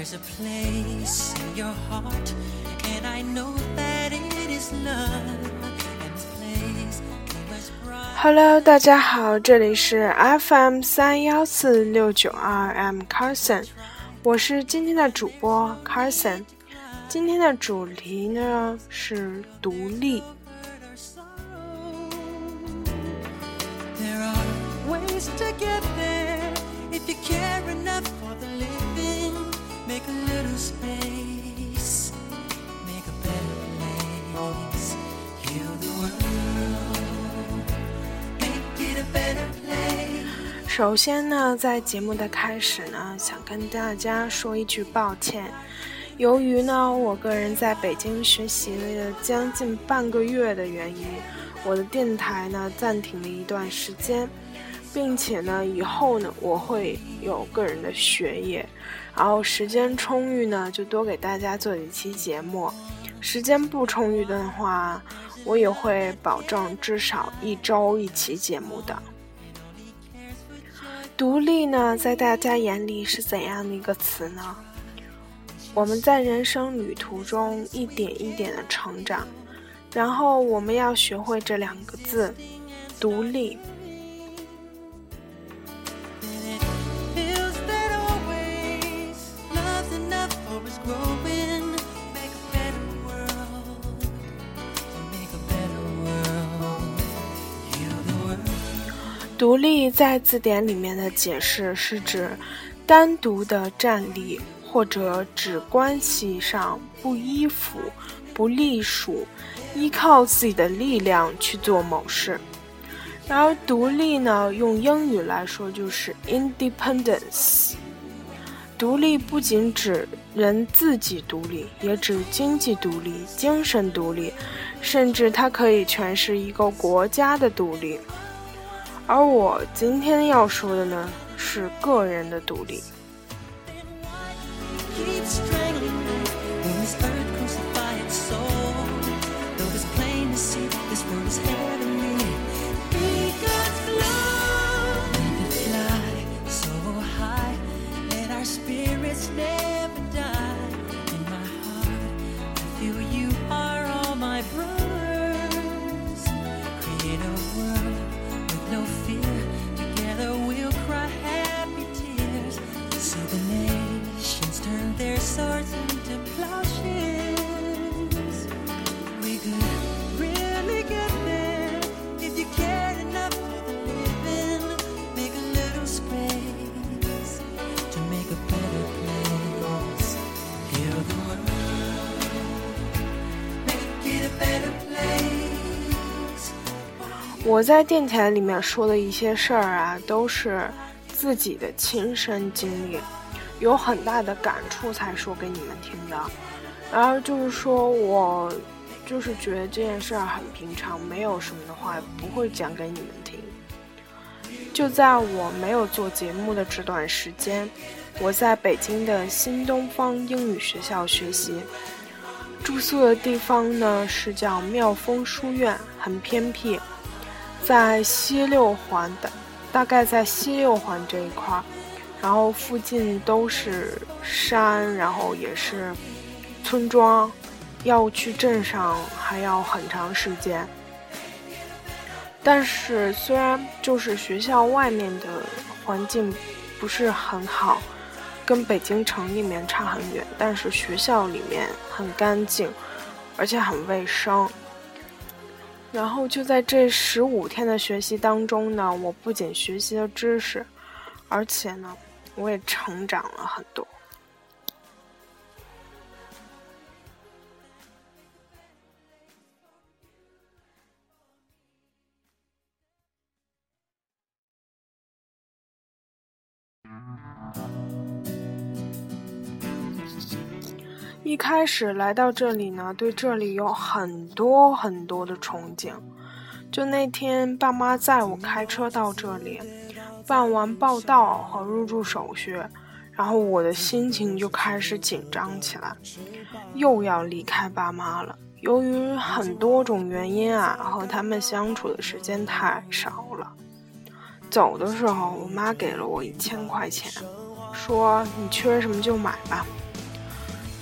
There's a place in your heart, and I know that it is love. And this place bright. Hello，大家好，这里是 FM 三幺四六九二 M Carson，我是今天的主播 Carson。今天的主题呢是独立。There are ways to get 首先呢，在节目的开始呢，想跟大家说一句抱歉。由于呢，我个人在北京学习了将近半个月的原因，我的电台呢暂停了一段时间，并且呢，以后呢我会有个人的学业，然后时间充裕呢就多给大家做几期节目，时间不充裕的话，我也会保证至少一周一期节目的。独立呢，在大家眼里是怎样的一个词呢？我们在人生旅途中一点一点的成长，然后我们要学会这两个字：独立。立在字典里面的解释是指单独的站立，或者指关系上不依附、不隶属，依靠自己的力量去做某事。然而，独立呢，用英语来说就是 independence。独立不仅指人自己独立，也指经济独立、精神独立，甚至它可以诠释一个国家的独立。而我今天要说的呢，是个人的独立。我在电台里面说的一些事儿啊，都是自己的亲身经历，有很大的感触才说给你们听的。然后就是说我就是觉得这件事儿很平常，没有什么的话不会讲给你们听。就在我没有做节目的这段时间，我在北京的新东方英语学校学习，住宿的地方呢是叫妙峰书院，很偏僻。在西六环的，大概在西六环这一块儿，然后附近都是山，然后也是村庄，要去镇上还要很长时间。但是虽然就是学校外面的环境不是很好，跟北京城里面差很远，但是学校里面很干净，而且很卫生。然后就在这十五天的学习当中呢，我不仅学习了知识，而且呢，我也成长了很多。开始来到这里呢，对这里有很多很多的憧憬。就那天爸妈载我开车到这里，办完报到和入住手续，然后我的心情就开始紧张起来，又要离开爸妈了。由于很多种原因啊，和他们相处的时间太少了。走的时候，我妈给了我一千块钱，说你缺什么就买吧。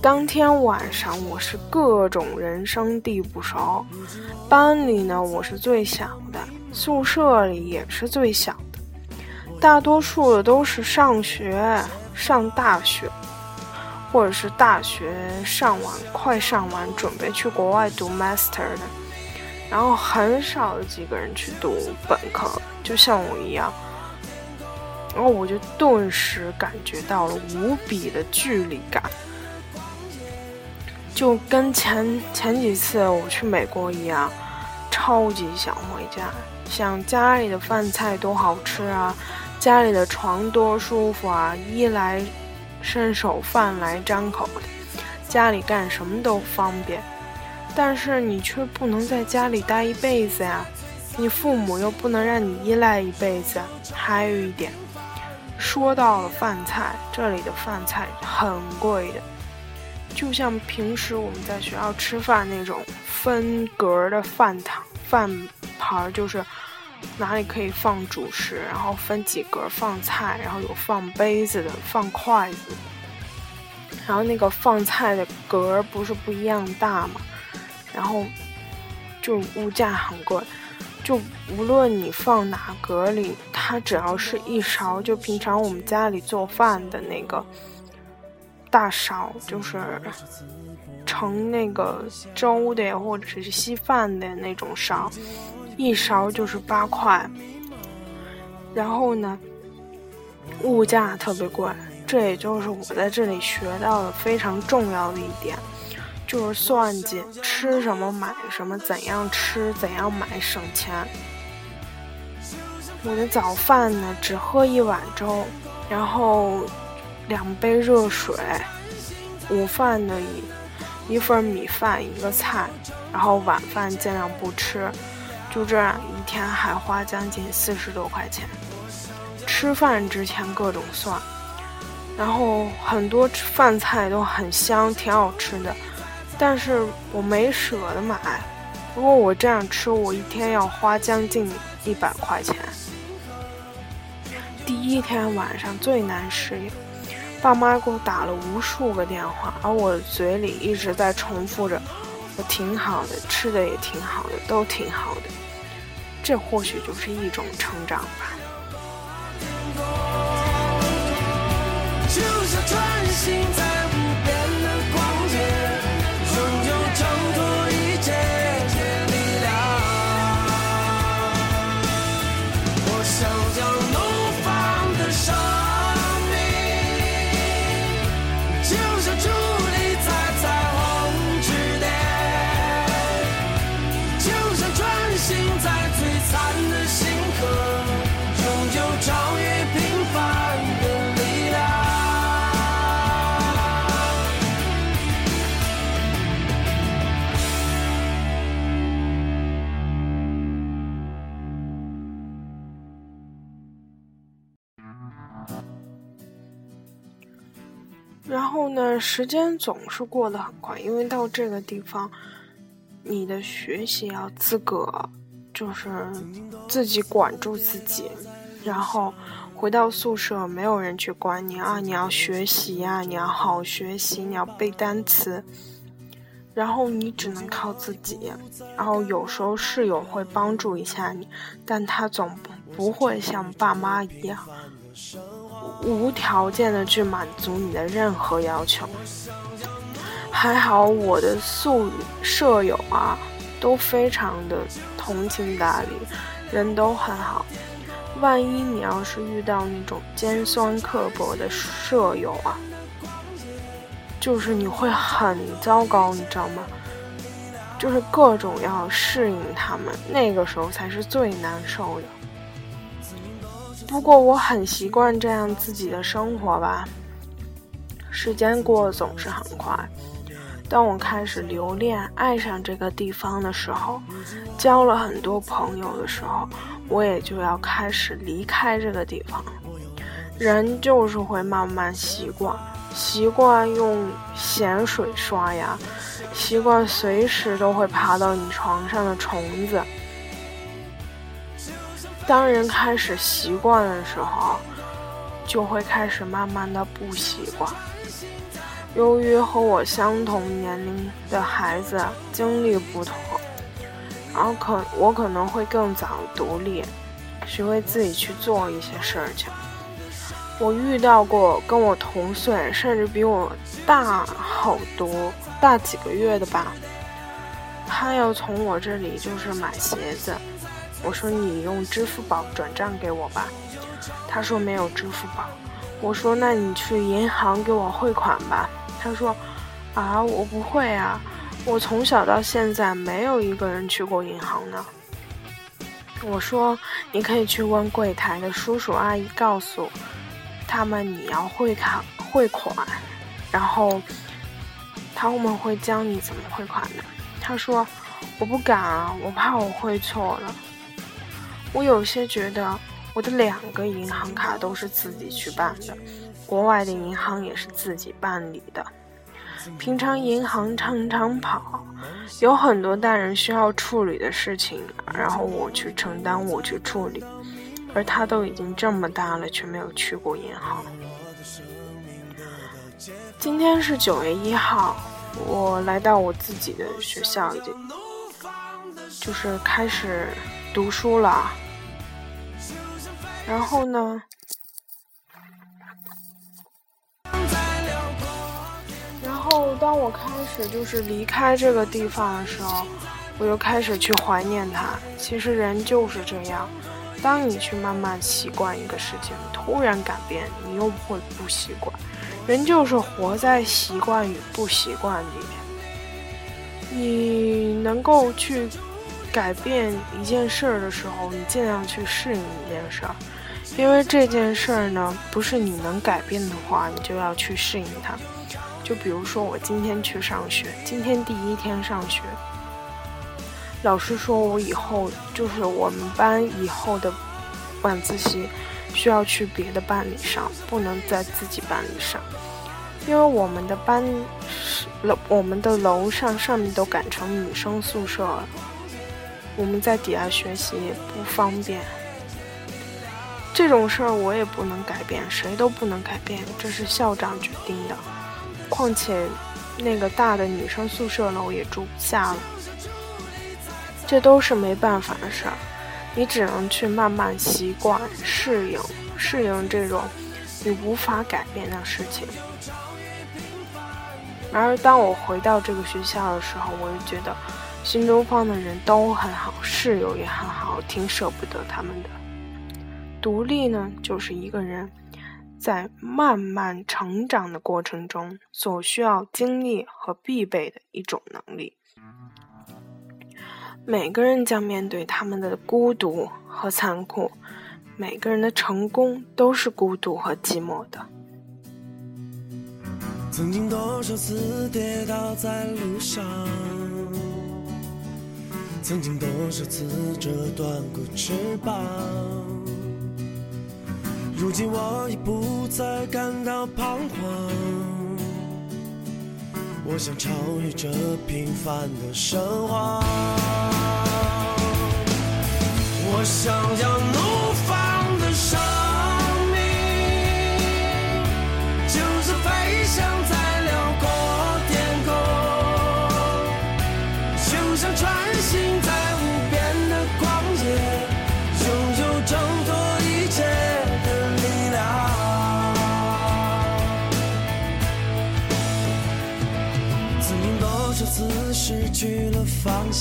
当天晚上，我是各种人生地不熟。班里呢，我是最小的；宿舍里也是最小的。大多数的都是上学、上大学，或者是大学上完、快上完，准备去国外读 master 的。然后很少有几个人去读本科，就像我一样。然后我就顿时感觉到了无比的距离感。就跟前前几次我去美国一样，超级想回家，想家里的饭菜多好吃啊，家里的床多舒服啊，衣来伸手，饭来张口，家里干什么都方便。但是你却不能在家里待一辈子呀，你父母又不能让你依赖一辈子。还有一点，说到了饭菜，这里的饭菜很贵的。就像平时我们在学校吃饭那种分格的饭堂饭盘，就是哪里可以放主食，然后分几格放菜，然后有放杯子的、放筷子，然后那个放菜的格不是不一样大嘛，然后就物价很贵，就无论你放哪格里，它只要是一勺，就平常我们家里做饭的那个。大勺就是盛那个粥的，或者是稀饭的那种勺，一勺就是八块。然后呢，物价特别贵，这也就是我在这里学到的非常重要的一点，就是算计吃什么买什么，怎样吃怎样买省钱。我的早饭呢，只喝一碗粥，然后。两杯热水，午饭呢一一份米饭一个菜，然后晚饭尽量不吃，就这样一天还花将近四十多块钱。吃饭之前各种算，然后很多饭菜都很香，挺好吃的，但是我没舍得买。如果我这样吃，我一天要花将近一百块钱。第一天晚上最难适应。爸妈给我打了无数个电话，而我嘴里一直在重复着：“我挺好的，吃的也挺好的，都挺好的。”这或许就是一种成长吧。然后呢，时间总是过得很快，因为到这个地方，你的学习要资格，就是自己管住自己，然后回到宿舍，没有人去管你啊，你要学习呀，你要好学习，你要背单词，然后你只能靠自己，然后有时候室友会帮助一下你，但他总不会像爸妈一样。无条件的去满足你的任何要求。还好我的宿舍友啊，都非常的通情达理，人都很好。万一你要是遇到那种尖酸刻薄的舍友啊，就是你会很糟糕，你知道吗？就是各种要适应他们，那个时候才是最难受的。不过我很习惯这样自己的生活吧。时间过得总是很快。当我开始留恋、爱上这个地方的时候，交了很多朋友的时候，我也就要开始离开这个地方。人就是会慢慢习惯，习惯用咸水刷牙，习惯随时都会爬到你床上的虫子。当人开始习惯的时候，就会开始慢慢的不习惯。由于和我相同年龄的孩子经历不同，然后可我可能会更早独立，学会自己去做一些事情。我遇到过跟我同岁，甚至比我大好多、大几个月的吧，他要从我这里就是买鞋子，我说你用支付宝转账给我吧，他说没有支付宝，我说那你去银行给我汇款吧。他说：“啊，我不会啊，我从小到现在没有一个人去过银行呢。”我说：“你可以去问柜台的叔叔阿姨，告诉他们你要汇卡汇款，然后他们会教你怎么汇款的。”他说：“我不敢啊，我怕我汇错了。”我有些觉得，我的两个银行卡都是自己去办的。国外的银行也是自己办理的，平常银行常常跑，有很多大人需要处理的事情，然后我去承担，我去处理，而他都已经这么大了，却没有去过银行。今天是九月一号，我来到我自己的学校，已经就是开始读书了，然后呢？然后，当我开始就是离开这个地方的时候，我又开始去怀念它。其实人就是这样，当你去慢慢习惯一个事情，突然改变，你又会不习惯。人就是活在习惯与不习惯里面。你能够去改变一件事儿的时候，你尽量去适应一件事儿，因为这件事儿呢，不是你能改变的话，你就要去适应它。就比如说，我今天去上学，今天第一天上学，老师说我以后就是我们班以后的晚自习需要去别的班里上，不能在自己班里上，因为我们的班是楼我们的楼上上面都改成女生宿舍了，我们在底下学习也不方便。这种事儿我也不能改变，谁都不能改变，这是校长决定的。况且，那个大的女生宿舍楼也住不下了，这都是没办法的事儿，你只能去慢慢习惯、适应、适应这种你无法改变的事情。然而，当我回到这个学校的时候，我就觉得新东方的人都很好，室友也很好，挺舍不得他们的。独立呢，就是一个人。在慢慢成长的过程中，所需要经历和必备的一种能力。每个人将面对他们的孤独和残酷，每个人的成功都是孤独和寂寞的。曾经多少次跌倒在路上，曾经多少次折断过翅膀。如今我已不再感到彷徨，我想超越这平凡的生活，我想要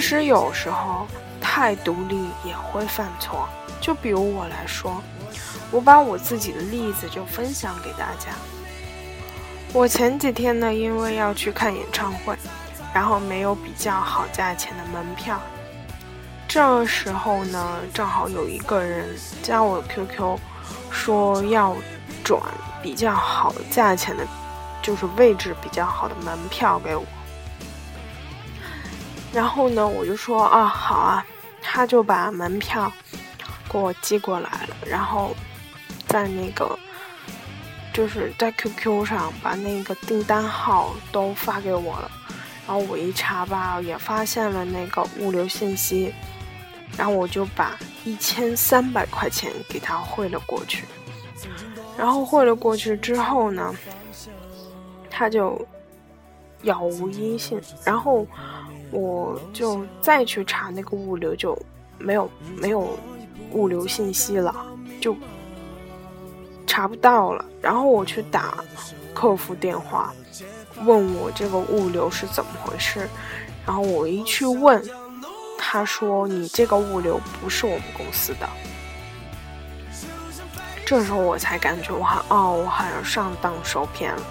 其实有时候太独立也会犯错。就比如我来说，我把我自己的例子就分享给大家。我前几天呢，因为要去看演唱会，然后没有比较好价钱的门票。这时候呢，正好有一个人加我 QQ，说要转比较好价钱的，就是位置比较好的门票给我。然后呢，我就说啊，好啊，他就把门票给我寄过来了，然后在那个就是在 QQ 上把那个订单号都发给我了。然后我一查吧，也发现了那个物流信息。然后我就把一千三百块钱给他汇了过去，然后汇了过去之后呢，他就杳无音信，然后我就再去查那个物流就没有没有物流信息了，就查不到了。然后我去打客服电话，问我这个物流是怎么回事，然后我一去问。他说：“你这个物流不是我们公司的。”这时候我才感觉我好哦，我好像上当受骗了，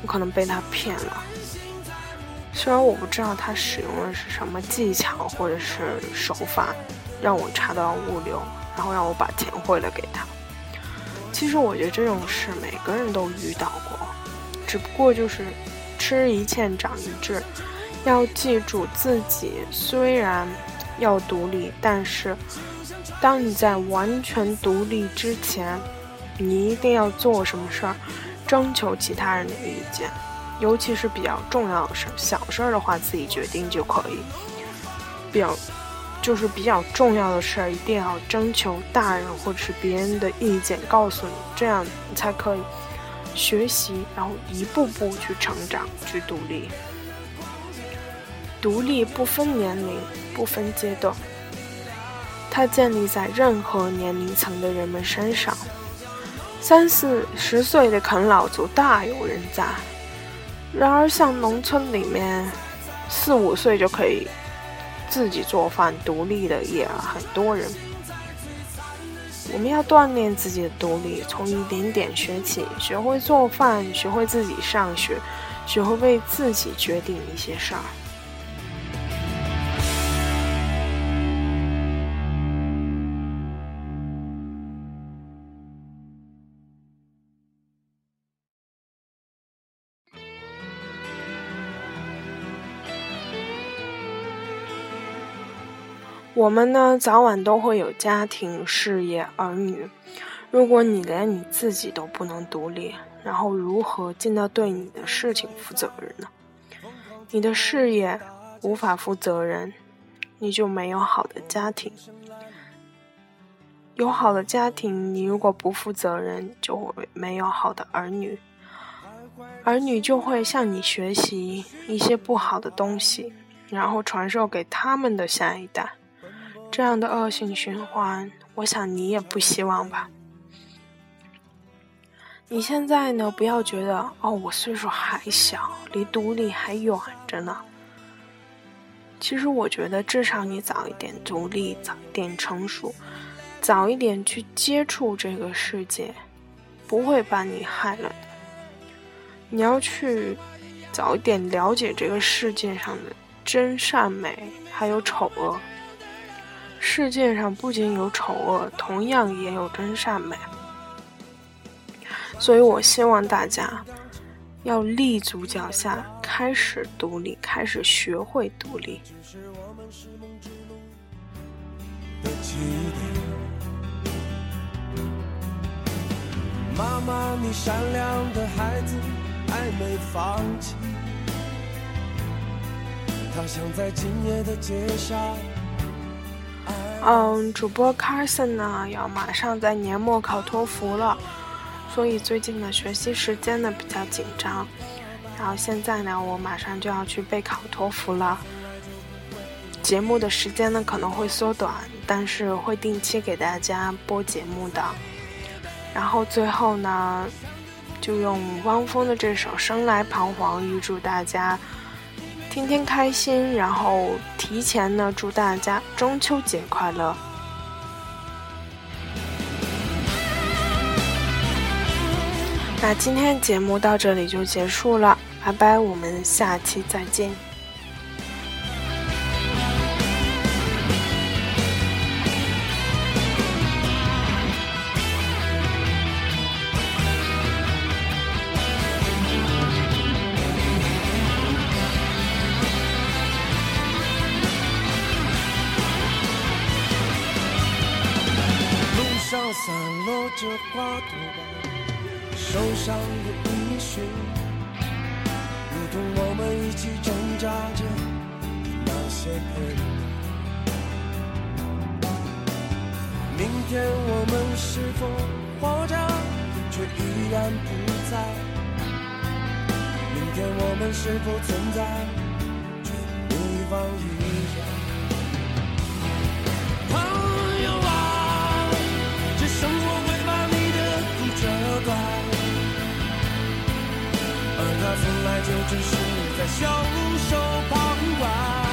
我可能被他骗了。虽然我不知道他使用的是什么技巧或者是手法，让我查到物流，然后让我把钱汇了给他。其实我觉得这种事每个人都遇到过，只不过就是吃一堑长一智。要记住，自己虽然要独立，但是当你在完全独立之前，你一定要做什么事儿，征求其他人的意见，尤其是比较重要的事。小事儿的话，自己决定就可以；比较就是比较重要的事儿，一定要征求大人或者是别人的意见，告诉你，这样你才可以学习，然后一步步去成长，去独立。独立不分年龄，不分阶段，它建立在任何年龄层的人们身上。三四十岁的啃老族大有人在，然而像农村里面，四五岁就可以自己做饭独立的也很多人。我们要锻炼自己的独立，从一点点学起，学会做饭，学会自己上学，学会为自己决定一些事儿。我们呢，早晚都会有家庭、事业、儿女。如果你连你自己都不能独立，然后如何尽到对你的事情负责任呢？你的事业无法负责任，你就没有好的家庭。有好的家庭，你如果不负责任，就会没有好的儿女，儿女就会向你学习一些不好的东西，然后传授给他们的下一代。这样的恶性循环，我想你也不希望吧？你现在呢？不要觉得哦，我岁数还小，离独立还远着呢。其实我觉得，至少你早一点独立，早一点成熟，早一点去接触这个世界，不会把你害了的。你要去早一点了解这个世界上的真善美，还有丑恶。世界上不仅有丑恶，同样也有真善美。所以我希望大家要立足脚下，开始独立，开始学会独立。妈妈，你善良的孩子还没放弃，他想在今夜的街上。嗯，主播 Carson 呢要马上在年末考托福了，所以最近的学习时间呢比较紧张。然后现在呢，我马上就要去备考托福了。节目的时间呢可能会缩短，但是会定期给大家播节目的。然后最后呢，就用汪峰的这首《生来彷徨》预祝大家天天开心，然后提前呢祝大家中秋节快乐。那今天节目到这里就结束了，拜拜，我们下期再见。上的音讯，如同我们一起挣扎着那些片段。明天我们是否活着，却依然不在？明天我们是否存在，却对方一样？就只是在袖手旁观。